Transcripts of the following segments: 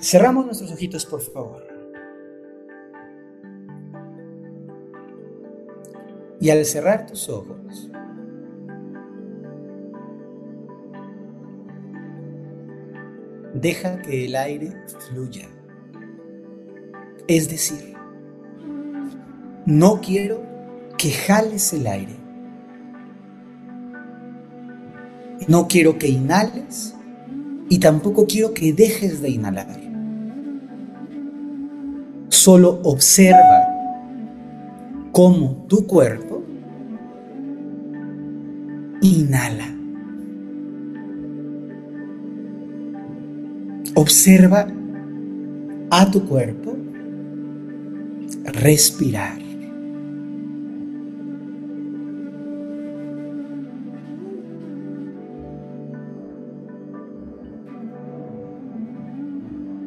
Cerramos nuestros ojitos, por favor. Y al cerrar tus ojos, deja que el aire fluya. Es decir, no quiero que jales el aire. No quiero que inhales y tampoco quiero que dejes de inhalar. Solo observa cómo tu cuerpo inhala. Observa a tu cuerpo respirar.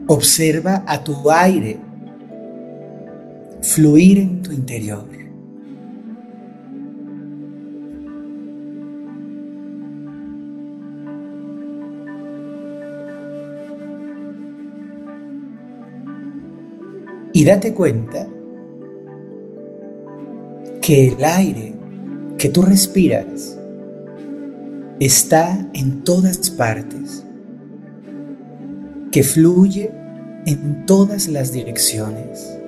Observa a tu aire fluir en tu interior. Y date cuenta que el aire que tú respiras está en todas partes, que fluye en todas las direcciones.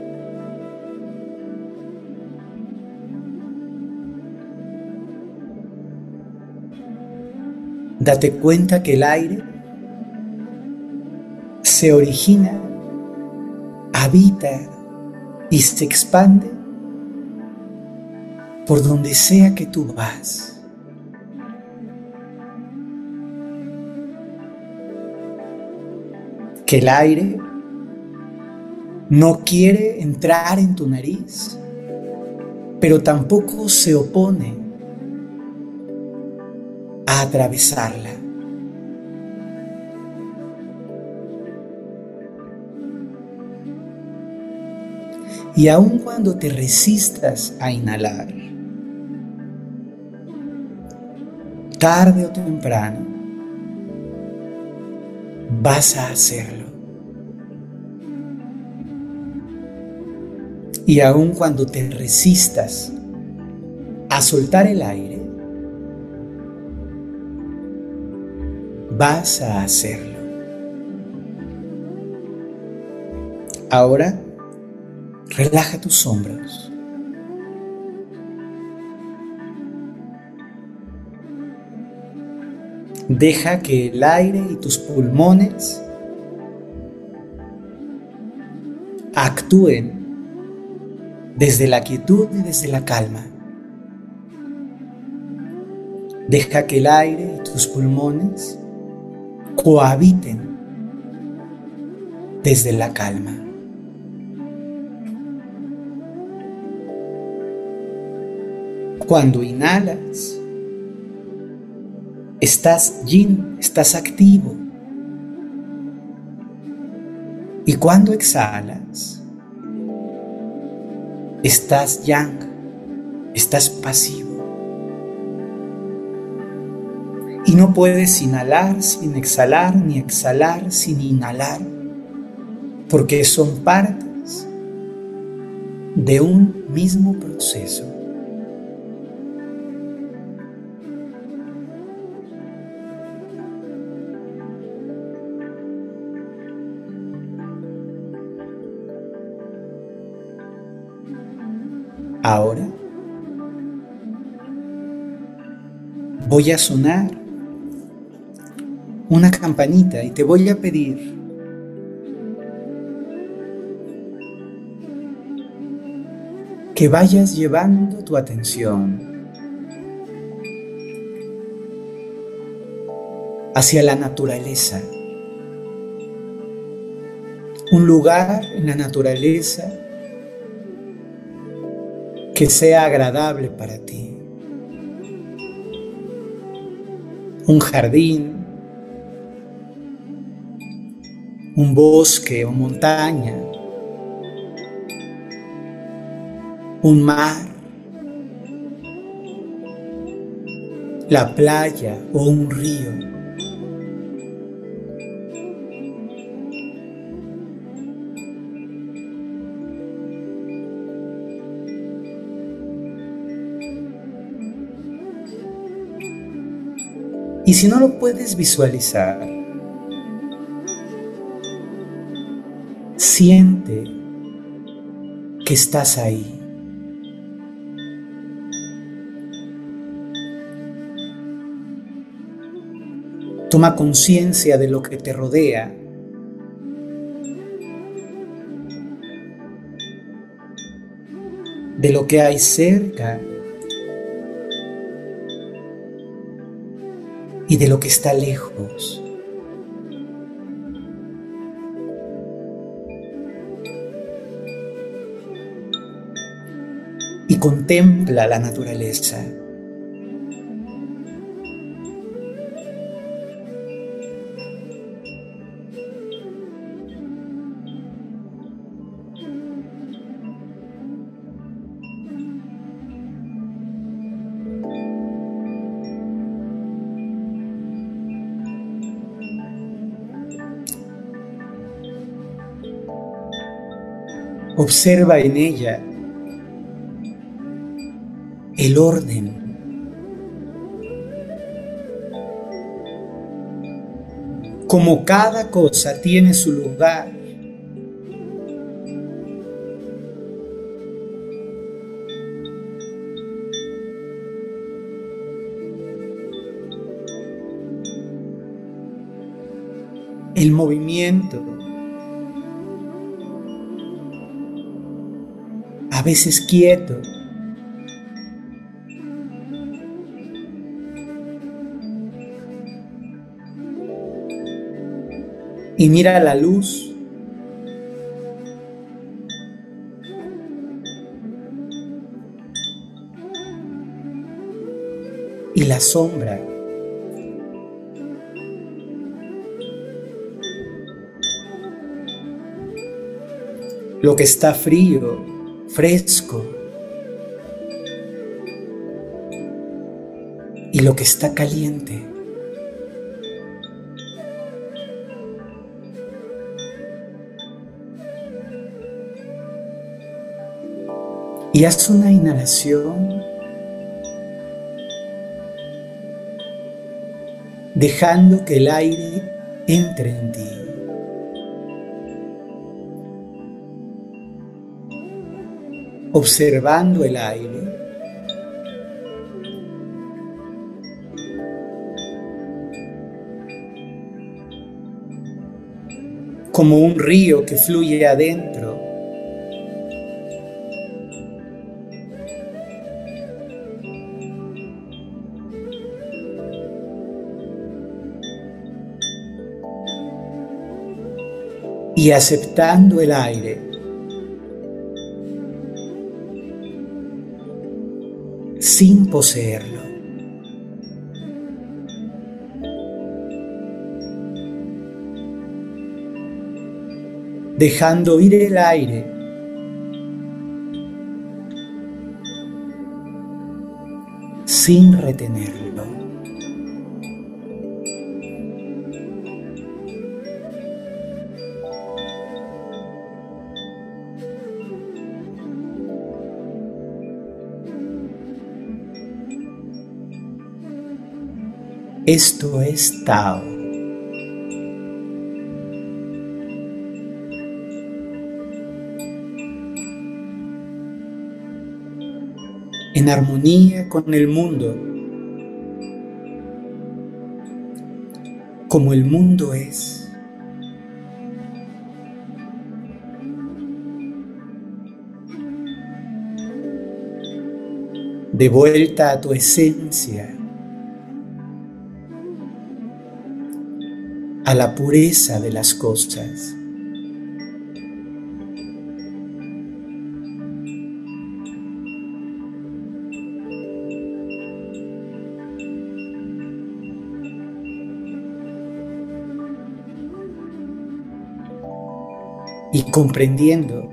Date cuenta que el aire se origina, habita y se expande por donde sea que tú vas. Que el aire no quiere entrar en tu nariz, pero tampoco se opone a atravesarla. Y aun cuando te resistas a inhalar, tarde o temprano, vas a hacerlo. Y aun cuando te resistas a soltar el aire, vas a hacerlo. Ahora, relaja tus hombros. Deja que el aire y tus pulmones actúen desde la quietud y desde la calma. Deja que el aire y tus pulmones cohabiten desde la calma. Cuando inhalas, estás yin, estás activo. Y cuando exhalas, estás yang, estás pasivo. Y no puedes inhalar sin exhalar, ni exhalar sin inhalar, porque son partes de un mismo proceso. Ahora voy a sonar una campanita y te voy a pedir que vayas llevando tu atención hacia la naturaleza. Un lugar en la naturaleza que sea agradable para ti. Un jardín, un bosque o montaña, un mar, la playa o un río. Y si no lo puedes visualizar, siente que estás ahí. Toma conciencia de lo que te rodea. De lo que hay cerca. Y de lo que está lejos. Contempla la naturaleza. Observa en ella el orden. Como cada cosa tiene su lugar. El movimiento a veces quieto. Y mira la luz. Y la sombra. Lo que está frío fresco y lo que está caliente. Y haz una inhalación dejando que el aire entre en ti. observando el aire. como un río que fluye adentro. Y aceptando el aire sin poseerlo. Dejando ir el aire sin retenerlo. Esto es Tao. En armonía con el mundo, como el mundo es. De vuelta a tu esencia. A la pureza de las cosas. Y comprendiendo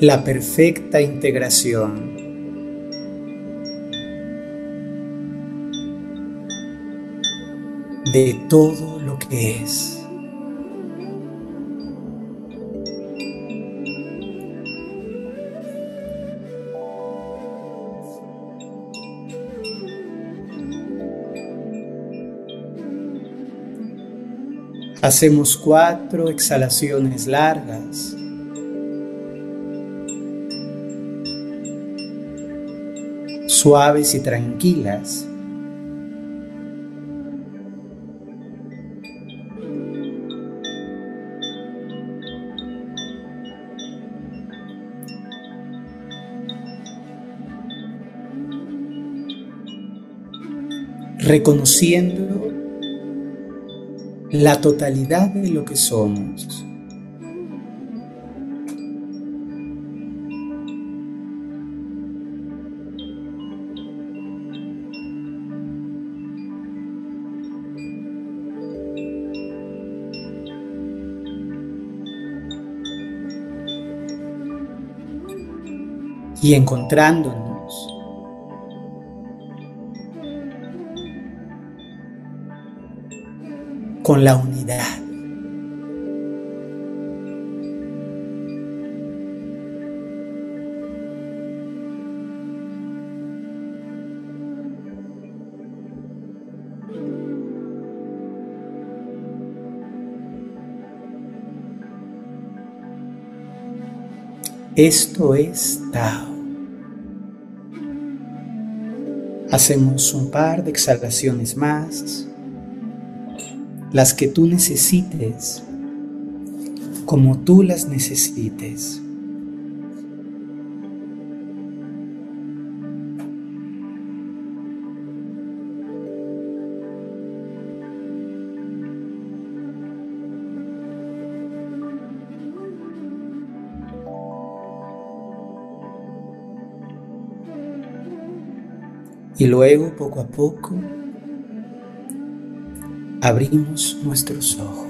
la perfecta integración de todo lo que es. Hacemos cuatro exhalaciones largas. Suaves y tranquilas. Reconociendo la totalidad de lo que somos. y encontrándonos con la unidad. Esto es Tao. Hacemos un par de exhalaciones más las que tú necesites, como tú las necesites. Y luego, poco a poco, abrimos nuestros ojos.